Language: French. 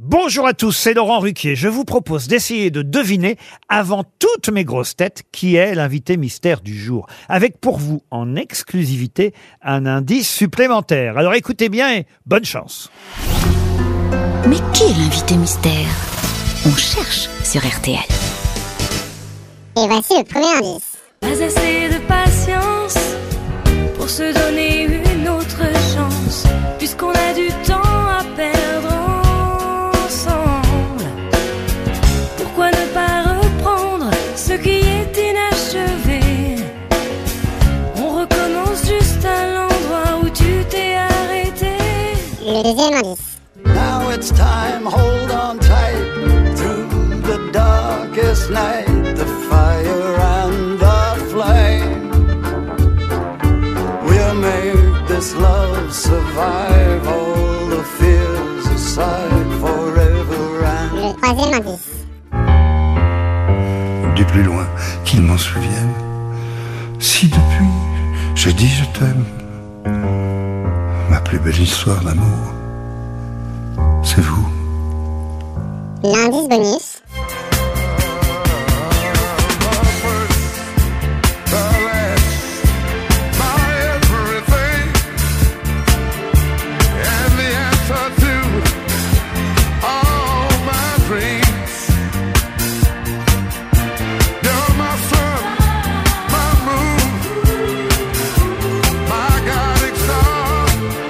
Bonjour à tous, c'est Laurent Ruquier. Je vous propose d'essayer de deviner, avant toutes mes grosses têtes, qui est l'invité mystère du jour. Avec pour vous, en exclusivité, un indice supplémentaire. Alors écoutez bien et bonne chance. Mais qui est l'invité mystère? On cherche sur RTL. Et voici le premier indice. Pas assez de patience pour se donner une autre chance, puisqu'on a du temps Le deuxième indice. Now it's time, hold on tight through the darkest night, the fire and the flame. We'll make this love survive all the fears aside forever and Le troisième indice. du plus loin qu'ils m'en souviennent. Si depuis j'ai dit je t'aime, plus belle histoire d'amour, c'est vous. L'indice bonus.